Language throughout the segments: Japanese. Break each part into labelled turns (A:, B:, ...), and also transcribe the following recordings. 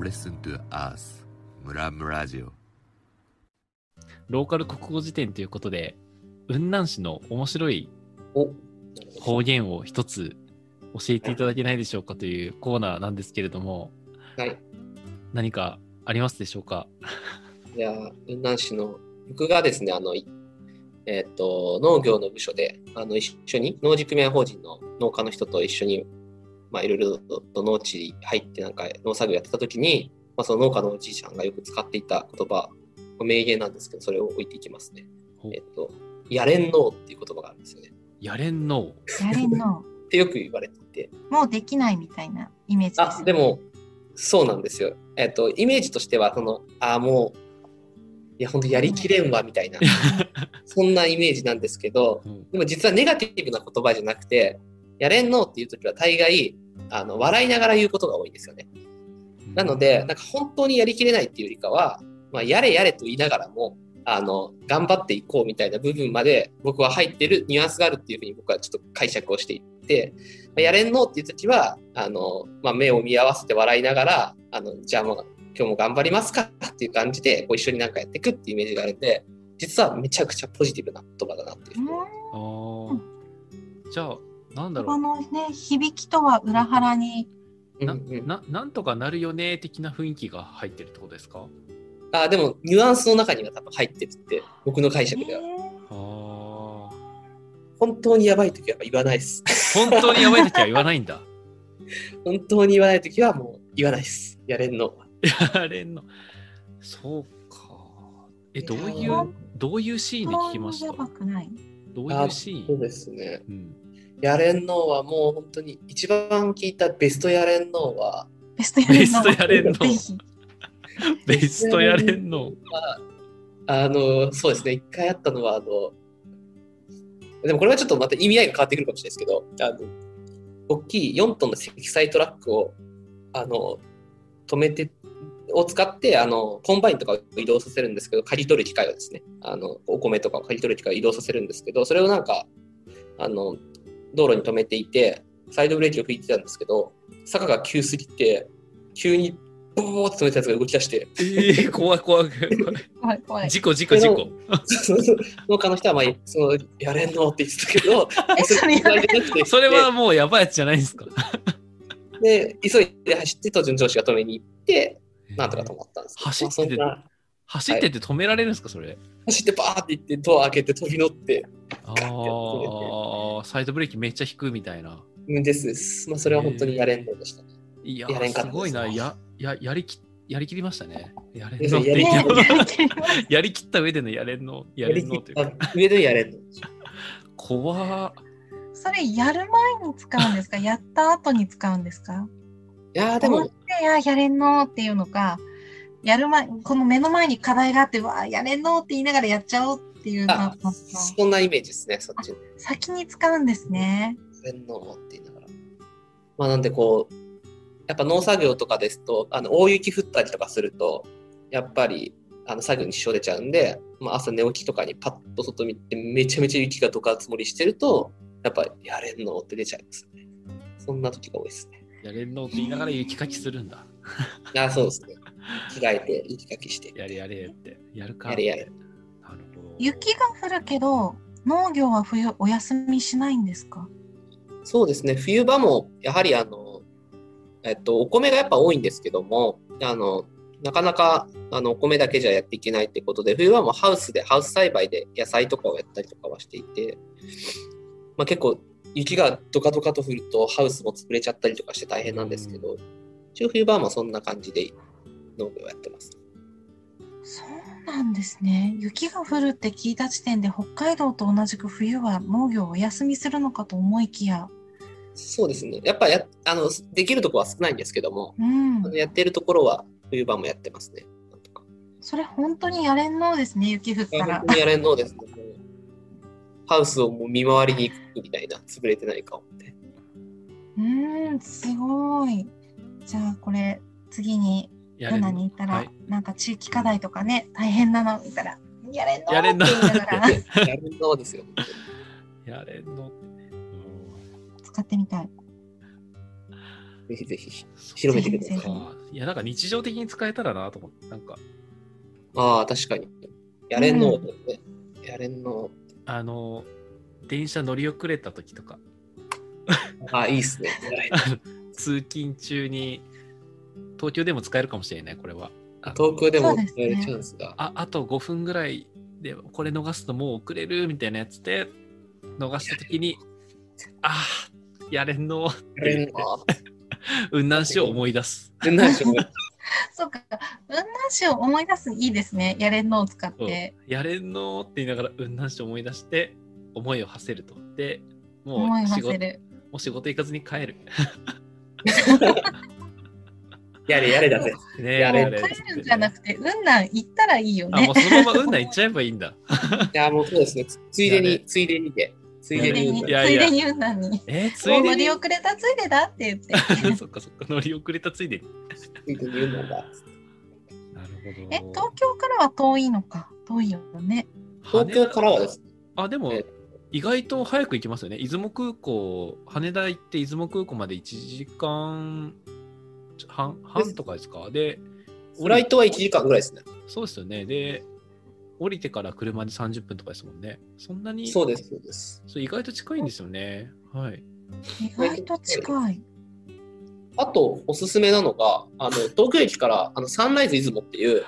A: Listen to us. ムラムラジオ
B: ローカル国語辞典ということで、雲南市の面白い
C: お
B: 方言を一つ教えていただけないでしょうかというコーナーなんですけれども、
C: はい。
B: 何かありますでしょうか？
C: じゃあ、雲南市の、僕がですね、あの、いえっ、と、農業の部署で、あの、一緒に、農事組合法人の農家の人と一緒に、まあ、いろいろと農地に入って、なんか、農作業やってた時に、まあ、その農家のおじいちゃんがよく使っていた言葉、名言なんですけど、それを置いていきますね。えっ、と、やれんのうっていう言葉があるんですよね。
B: やれんの
D: やれんの。
C: ってよく言われていて、
D: もうできないみたいなイメージです。
C: あ、でも、そうなんですよ。えっ、と、イメージとしては、その、あ、もう、いや、本当やりきれんわ、みたいな、そんなイメージなんですけど、
B: うん
C: でも実はネガティブな言葉じゃなくて、やれんのっていう時は大概、あの、笑いながら言うことが多いんですよね。なので、なんか本当にやりきれないっていうよりかは、まあ、やれやれと言いながらも、あの、頑張っていこうみたいな部分まで僕は入ってるニュアンスがあるっていうふうに僕はちょっと解釈をしていって、まあやれんのっていう時は、あの、まあ、目を見合わせて笑いながら、あの、じゃあもう今日も頑張りますかっていう感じで、こう一緒になんかやっていくっていうイメージがあるんで、実はめちゃくちゃポジティブな言葉だなっていう。
B: じゃあ、なんだろう。
D: のね、響きとは裏腹に、
B: なななんとかなるよね的な雰囲気が入ってるってことですか？
C: あでもニュアンスの中には多分入ってるって僕の解釈では、
B: ああ。
C: 本当にやばい時は言わないです
B: 本当にやばい時は言わないんだ。
C: 本当に言わない時はもう言わないですやれんの
B: やれんの。そうか。え、どうい
C: いうや
B: どういうシーンで聞きました
D: やばくない。
B: どういうシ
C: そう
B: ーン
C: ですね
B: うん。
C: やれんのはもう本当に一番聞いたベストやれんのは
D: ベストやれんの。
B: ベストやれんの
D: ぜひ。
B: ベストやれんの。
C: あのそうですね一回あったのはあのでもこれはちょっとまた意味合いが変わってくるかもしれないですけどあの大きい4トンの積載トラックをあの止めてを使ってあのコンバインとかを移動させるんですけど刈り取る機械をですねあのお米とかを刈り取る機械を移動させるんですけどそれをなんかあの道路に止めていてサイドブレーキを引いてたんですけど坂が急すぎて急にボーって止めたやつが動き出して
B: えー、怖い怖い怖い。
D: 怖い怖い。
B: 事故事故事故。
C: 農家の人はまあそのやれんのって言ってたけど
D: え それやれんの
C: じゃなくて
B: それはもうやばいやつじゃないんですか？
C: で急いで走って途中の上司が止めに行ってなんとか止まったんですけど
B: 走ってて
C: まあ
B: 走ってて止められるんですかそれ？
C: 走ってバーって行ってドア開けて飛び乗って
B: ああ、サイドブレーキめっちゃ引くみたいな。
C: うんですです、まあ、それは本当にやれんのでした。ね
B: いや
C: やれんかったです。
B: すごいな。や、や、やりき、やりきりましたね。やれんのって。言
C: やり
B: って
D: やりき
B: った上でのやれんの、やれんのという
C: 上でやれんの
B: 怖
D: それやる前に使うんですか？やった後に使うんですか？
C: いやーでも。
D: ややれんのっていうのかやる前この目の前に課題があってわあやれんのって言いながらやっちゃおうっていうの
C: あ
D: の
C: そんなイメージですねそっち
D: 先に使うんですね。
C: やれんのって言いながら。まあなんでこうやっぱ農作業とかですとあの大雪降ったりとかするとやっぱりあの作業に支障出ちゃうんで、まあ、朝寝起きとかにパッと外見てめちゃめちゃ雪がどか積もりしてるとやっぱやれんのって出ちゃいますよね。そんな時が多いですね。
B: やれんのって言いながら雪かきするんだ。
C: あそうですね着替えて雪かきして
B: やれやれって。やるか。
C: やれやれ
B: なるほど。
D: 雪が降るけど農業は冬お休みしないんですか？
C: そうですね冬場もやはりあのえっとお米がやっぱ多いんですけどもあのなかなかあのお米だけじゃやっていけないってことで冬はもうハウスでハウス栽培で野菜とかをやったりとかはしていて、まあ、結構雪がドカドカと降るとハウスも潰れちゃったりとかして大変なんですけど、一応冬場はそんな感じで農業をやってます。
D: そうなんですね。雪が降るって聞いた時点で北海道と同じく冬は農業をお休みするのかと思いきや、
C: そうですね。やっぱやあのできるところは少ないんですけども、
D: うん
C: やってるところは冬場もやってますね。
D: それ本当にやれんのですね、雪降ったら
C: 本。当にやれんのですね。ハウスをもう見回りに行くみたいな、潰れてないかを。
D: うーん、すごい。じゃあこれ次に
B: やれんの
D: ルナに行ったら、
B: はい。
D: なんか地域課題とかね大変なの見たらやれんの
B: やれんの
D: って言いながら。
C: やれんの ですよ。
B: やれんの
D: 使ってみたい。
C: ぜひぜひ広めてください。
B: いや、なんか日常的に使えたらなと思って、なんか、
C: ああ、確かに。やれんのね。やれんの。
B: あの、電車乗り遅れた時とか、
C: ああ、いいっすね。
B: 通勤中に、東京でも使えるかもしれない、これは。
C: 東京でも
D: そうですね
C: やるチャンスが。
B: ああと5分ぐらいでこれ逃すともう遅れるみたいなやつで逃した時にあーやれんの
C: やれんの。
B: 雲南市を思い出す
C: 全然しょうがない
D: そうか。雲南市を思い出すいいですね。やれんのを使って。
B: やれんのって言いながら雲南市を思い出して思いを馳せるとでも
D: 思いう
B: 仕事
D: 馳せる。
B: もう仕事行かずに帰る
C: やれやれだぜ。
B: ね
C: やれ
B: れ
D: 帰るんじゃなくて、雲南行ったらいいよね
B: あもう。そのまま雲南行っちゃえばいいんだ
C: いや、もうそうですね。つついでに、ついでにで。ついでに
D: ついでに、雲南に。
B: えー、ついうでに？
D: り遅れたついでだって言って。
B: そっかそっか乗り遅れたついでに
C: ついでに言うんだ。
B: なるほど
D: え、東京からは遠いのか。遠いよね。
C: 東京からはですね。
B: あ、でも
C: え、
B: 意外と早く行きますよね。出雲空港、羽田行って出雲空港まで1時間半半とかですか？で、
C: フライトは1時間ぐらいですね。
B: そうですよね。で、降りてから車で30分とかですもんね。そんなに、
C: そうです、そうです。
B: そう意外と近いんですよね。はい。
D: 意外と近い。
C: あと、おすすめなのが、あの東京駅からあのサンライズ出雲っていう、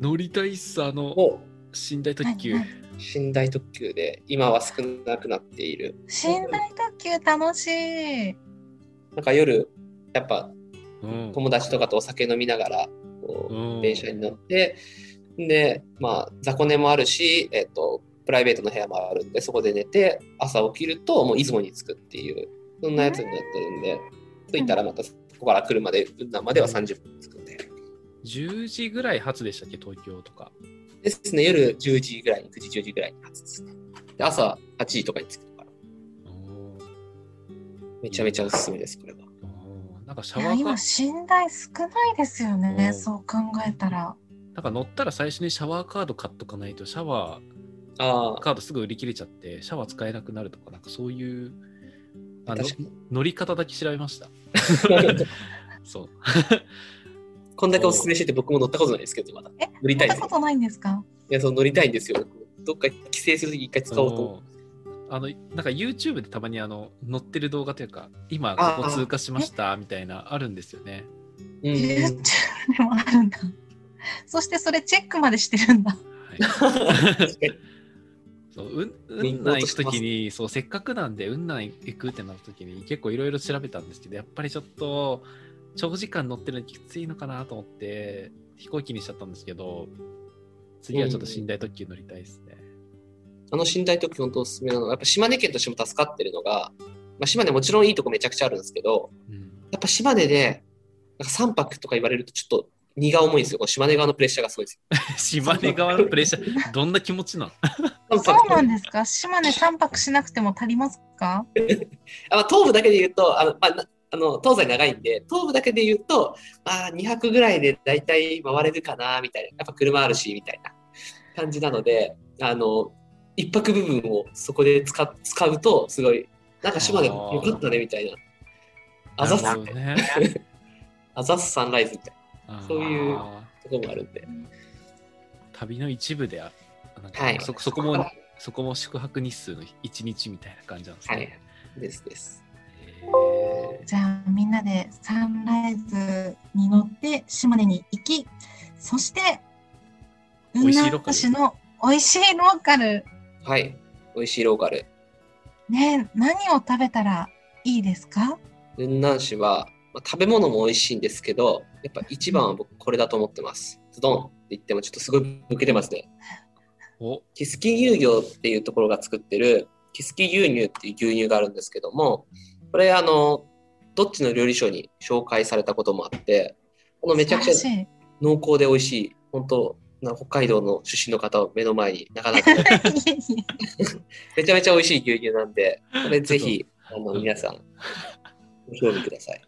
B: 乗りたいっす、あの、
C: も
B: 寝台特急。
D: はいは
C: う寝台特急で、今は少なくなっている。
D: 寝台特急楽しい。
C: なんか夜、やっぱ
B: うん
C: 友達とかとお酒飲みながら、こう
B: うん
C: 電車に乗って、で、まあ、雑魚寝もあるし、えっと、プライベートの部屋もあるんで、そこで寝て、朝起きると、もう出雲に着くっていう、そんなやつになってるんで、着いたらまたそこから車で、雲南までは30分着くんで。
B: 10時ぐらい発でしたっけ、東京とか。
C: ですね、夜10時ぐらいに、9時、10時ぐらいに発ですね。で朝8時とかに着くから、めちゃめちゃおすすめです、これは。
B: なんかシャワーカ
D: 寝台少ないですよ
B: う
D: ね。
B: ん
D: そう考えたら。
B: なんか乗ったら最初にシャワーカード買っとかないと、シャワー
C: あ
B: カードすぐ売り切れちゃって、シャワー使えなくなるとか、なんかそういう、
C: あ、
B: あの
C: 確かに。
B: 乗り方だけ調べました。そう。
C: こんだけおすすめしてて僕も乗ったことないですけど、まだ。
D: え、
C: 乗りたい
D: 乗った。ことないんですか？
C: いや、そう乗りたいんですよ。どっか帰省するとき一回使おうと思って。
B: あの、なんか YouTube でたまにあの乗ってる動画というか、今ここ通過しましたみたいなあるんですよね。
C: うん
D: ?YouTube でもあるんだ。そしてそれチェックまでしてるんだ。
B: はい、
C: 確かに
B: そううん雲南行くきに、そう、せっかくなんで雲南行くってなったときに結構いろいろ調べたんですけど、やっぱりちょっと長時間乗ってるのきついのかなと思って飛行機にしちゃったんですけど、次はちょっと寝台特急乗りたいですね。
C: あの寝台特急本当おすすめなのが、やっぱ島根県としても助かってるのが、まあ、島根もちろんいいとこめちゃくちゃあるんですけど、
B: うん、
C: やっぱ島根でなんか3泊とか言われるとちょっと荷が重いんですよ。島根側のプレッシャーがすごいです
B: 島根側のプレッシャー、どんな気持ちなの？
C: よ。
D: そう
C: 3泊
D: なんですか？島根3泊しなくても足りますか？
C: あまあ、東部だけで言うと、あのまあなあの東西長いんで、東部だけで言うと、まあ、2泊ぐらいで大体回れるかな、みたいな。やっぱ車あるし、みたいな感じなので、あの、一泊部分をそこで使使うと、すごい、なんか島根よかったね、みたいな。あざっす。あざっすサンライズみたい
B: あー
C: そういうなところもあるんで。
B: 旅の一部であ
C: はい。
B: そそこもそこも宿泊日数の1日みたいな感じなんです
C: は
B: ね。
C: い。ですです。
D: じゃあみんなでサンライズに乗って島根に行き、そして雲南市の美味しいローカル。
C: はい。美味しいローカル。
D: ね、何を食べたらいいですか？
C: 雲南市は、まあ、食べ物も美味しいんですけど、やっぱ一番は僕これだと思ってます。ズドンって言ってもちょっとすごい抜けてますね。
B: お
C: キスキ乳業っていうところが作ってるキスキ牛乳っていう牛乳があるんですけども、これあの、どっちの料理書に紹介されたこともあって、このめちゃくちゃ濃厚で美味しい、本当な北海道の出身の方を目の前になかなか めちゃめちゃ美味しい牛乳なんで、これぜひ、あの、
B: うん
C: 皆さん、ご興味ください。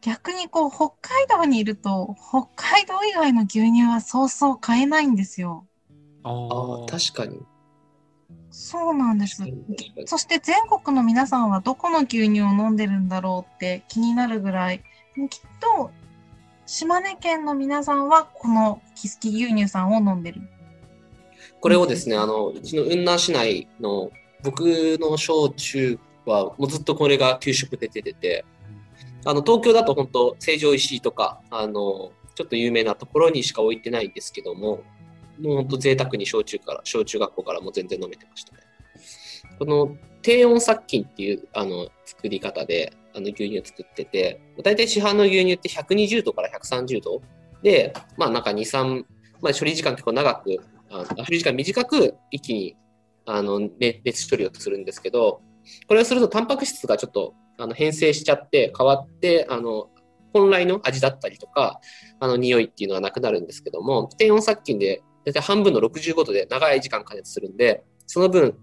D: 逆にこう北海道にいると北海道以外の牛乳はそうそう買えないんですよ。
B: あ
C: あ確かに。
D: そうなんです。そして全国の皆さんはどこの牛乳を飲んでるんだろうって気になるぐらい、きっと島根県の皆さんはこのキスキ牛乳さんを飲んでる。
C: これをですね、あの、うちの雲南市内の僕の小中はもうずっとこれが給食で出てて、あの、東京だと本当成城石井とか、あの、ちょっと有名なところにしか置いてないんですけども、もう本当贅沢に小中から、小中学校からも全然飲めてましたね。この低温殺菌っていうあの作り方であの牛乳作ってて、大体市販の牛乳って120度から130度。で、まあなんか2、3、まあ処理時間結構長く、あの処理時間短く一気にあの熱熱処理をするんですけど、これをするとタンパク質がちょっとあの変性しちゃって変わって、あの本来の味だったりとか、あの匂いっていうのはなくなるんですけども、低温殺菌で大体半分の65度で長い時間加熱するんで、その分、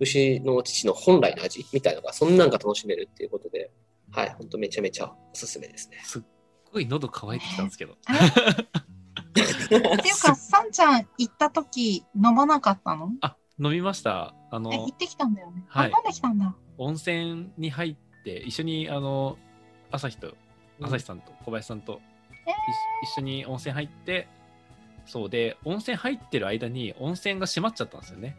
C: 牛の乳の本来の味みたいなのが、そんなんが楽しめるっていうことで、はい、ほんとめちゃめちゃおすすめですね。
B: すっごい喉乾いてきたんですけど。
D: っていうか、さんちゃん行った時飲まなかったの？
B: あ、飲みました。あ
D: え、
B: の
D: 行、ってきたんだよね。
B: はい
D: あ、飲んできたんだ。
B: 温泉に入って、一緒に、あの、朝日と、朝日さんと小林さんと
D: え
B: 一一緒に温泉入って、そうで、温泉入ってる間に温泉が閉まっちゃったんですよね。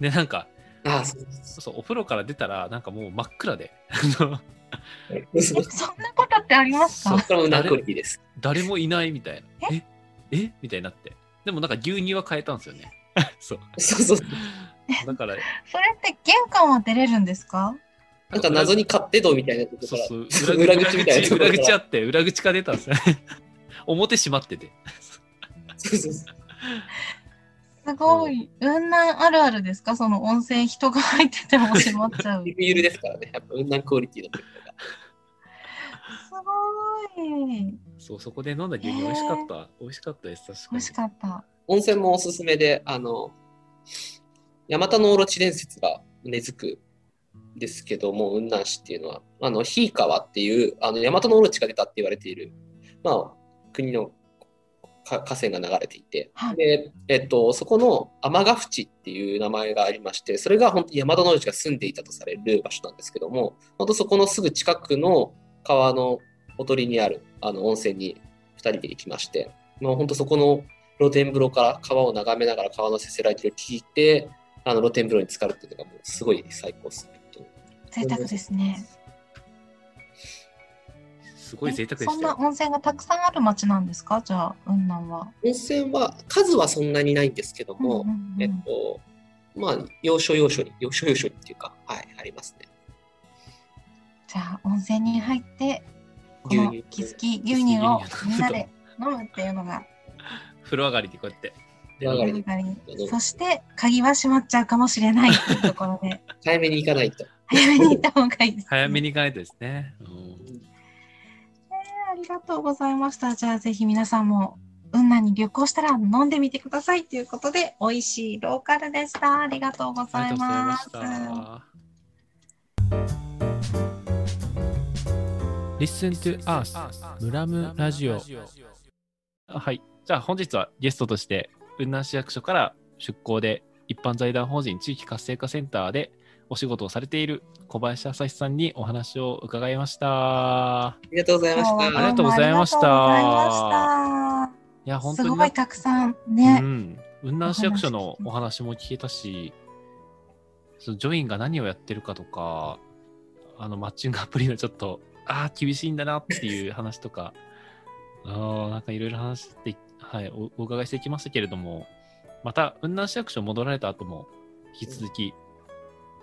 B: で、なんか、
C: ああ、そう
B: お風呂から出たら、なんかもう真っ暗で、あの
D: え、そんなことってあります
B: そう
D: か
C: これもナクオリティです。
B: 誰もいないみたいな。え？え？みたいになって。でもなんか牛乳は変えたんですよね。そう。
C: そうそう。
B: だから、
D: それって玄関は出れるんですか？
C: なんか謎に勝手道みたいなところ
B: そう
C: か
B: そう
C: ら、裏口みたいな
B: 裏口あ
C: か
B: って、裏口から出たんですよね。表閉まってて。
C: ら。そうそうそう
D: すごい。雲南あるあるですか？その温泉人が入ってても 閉まっちゃう。
C: ゆるゆるですからね。やっぱ雲南クオリティのところが。
D: すごい。
B: そう、そこで飲んだ牛乳美味しかった。美味しかったです、確かに。
D: 美味しかった。
C: 温泉もおすすめで、あの、ヤマタノオロチ伝説が根付くんですけども、雲南市っていうのは、あの、ヒイカワっていう、あの、ヤマタノオロチが出たって言われている、まあ、国のか河川が流れていて、
D: はい
C: で、えっと、そこの天ヶ淵っていう名前がありまして、それが本当にヤマタノオロチが住んでいたとされる場所なんですけども、本当そこのすぐ近くの川のほとりにあるあの温泉に2人で行きまして、もう本当そこの露天風呂から川を眺めながら川のせせられてる聞いて、あの露天風呂に浸かるっていうのがもうすごい最高ですね。
D: 贅沢ですね。
B: すごい贅沢で
D: そんな。温泉がたくさんある町なんですか？じゃあ、雲南は。
C: 温泉は数はそんなにないんですけども、
D: うんうんうん
C: えっと、まあ、要所要所に、要所要所にっていうか、はい、ありますね。
D: じゃあ、温泉に入って、この
C: 牛乳
D: キスキ牛乳をみんなで飲むっていうのが
B: 風呂上がりでこうやって。
C: 風呂上がり
D: 上がりそして、鍵は閉まっちゃうかもしれないっていうところで、
C: 早めに行かないと。
D: 早めに行った方がいいです、ね。
B: 早めに行かないとですね。うん
D: ありがとうございました。じゃあぜひ皆さんも雲南に旅行したら飲んでみてくださいということで、美味しいローカルでした。ありがとうご
B: あ
D: ざい
B: ま
D: ます。
B: Listen to Us ムラムラジオはい。じゃあ本日はゲストとして雲南市役所から出向で一般財団法人地域活性化センターでお仕事をされている小林朝日さんにお話を伺いました。
C: ありがとうございました。
B: ありがとうございました
D: い
B: や、本当に
D: すごいたくさん
B: う
D: ね、
B: ん、雲南市役所のお話も聞けたし、そのジョインが何をやってるかとか、あのマッチングアプリのちょっと、ああ、厳しいんだなっていう話とか、ああ、なんかいろいろ話して、はい、おお伺いしてきましたけれども、また、雲南市役所戻られた後も、引き続き、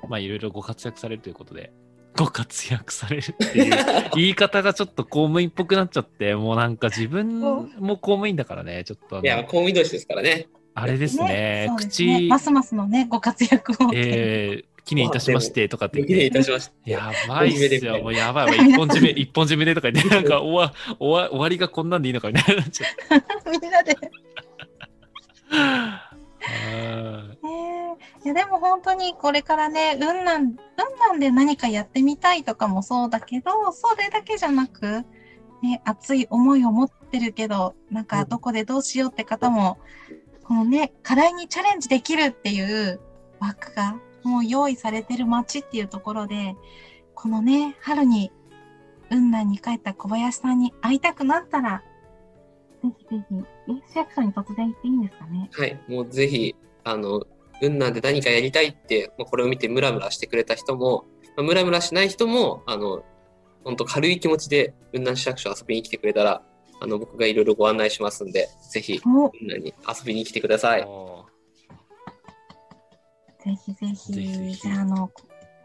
B: まあいろいろご活躍されるということで、ご活躍されるっていう 言い方がちょっと公務員っぽくなっちゃって、もうなんか自分も公務員だからね、ちょっと
C: いや、公務員同士ですからね。
B: あれですね、
D: そうですね
B: 口、
D: ますますのね、ご活躍を。
B: えー、記念いたしましてとかって
C: ご記念い
B: 言って、
C: たしました。
B: やばいっすよ、もうやばい、一本締め、一本締めでとか言って、なんか終わ終わ終わりがこんなんでいいのかみたいになっちゃって。
D: みんなで。
B: あ
D: ねえいやでも本当にこれからね、雲南、雲南で何かやってみたいとかもそうだけど、それだけじゃなく、ね、熱い思いを持ってるけど、なんかどこでどうしようって方も、このね、課題にチャレンジできるっていう枠がもう用意されてる街っていうところで、このね、春に雲南に帰った小林さんに会いたくなったら、ぜひぜひ、市役所に突然行っていいんですかね？
C: はい、もうぜひ、あの、雲南で何かやりたいって、まあ、これを見てムラムラしてくれた人も、まあ、ムラムラしない人も、あの、本当軽い気持ちで雲南市役所遊びに来てくれたら、あの、僕がいろいろご案内しますんで、ぜひ、
D: お、
C: 雲南に遊びに来てください。
B: お
D: ぜひぜひ。
B: ぜひぜひ
D: じゃあ、あの、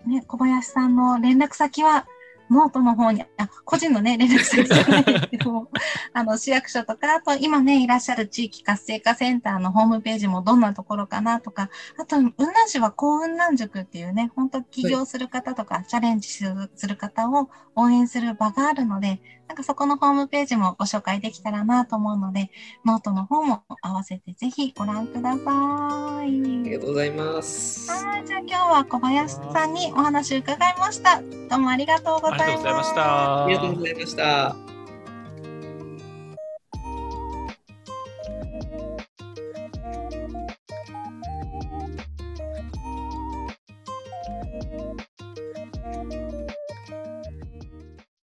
D: ね、小林さんの連絡先は、ノートの方に、あ、個人のね、連絡先じゃないですけども、あの、市役所とか、あと今ね、いらっしゃる地域活性化センターのホームページもどんなところかなとか、あと、雲南市は幸雲南塾っていうね、本当起業する方とか、チャレンジする方を応援する場があるので、なんかそこのホームページもご紹介できたらなと思うので、ノートの方も合わせてぜひご覧ください。
C: ありがとうございます。
D: はい、じゃあ今日は小林さんにお話伺いました。どうもありがとうございます。
B: ありがとうございました。
C: ありがとうございました。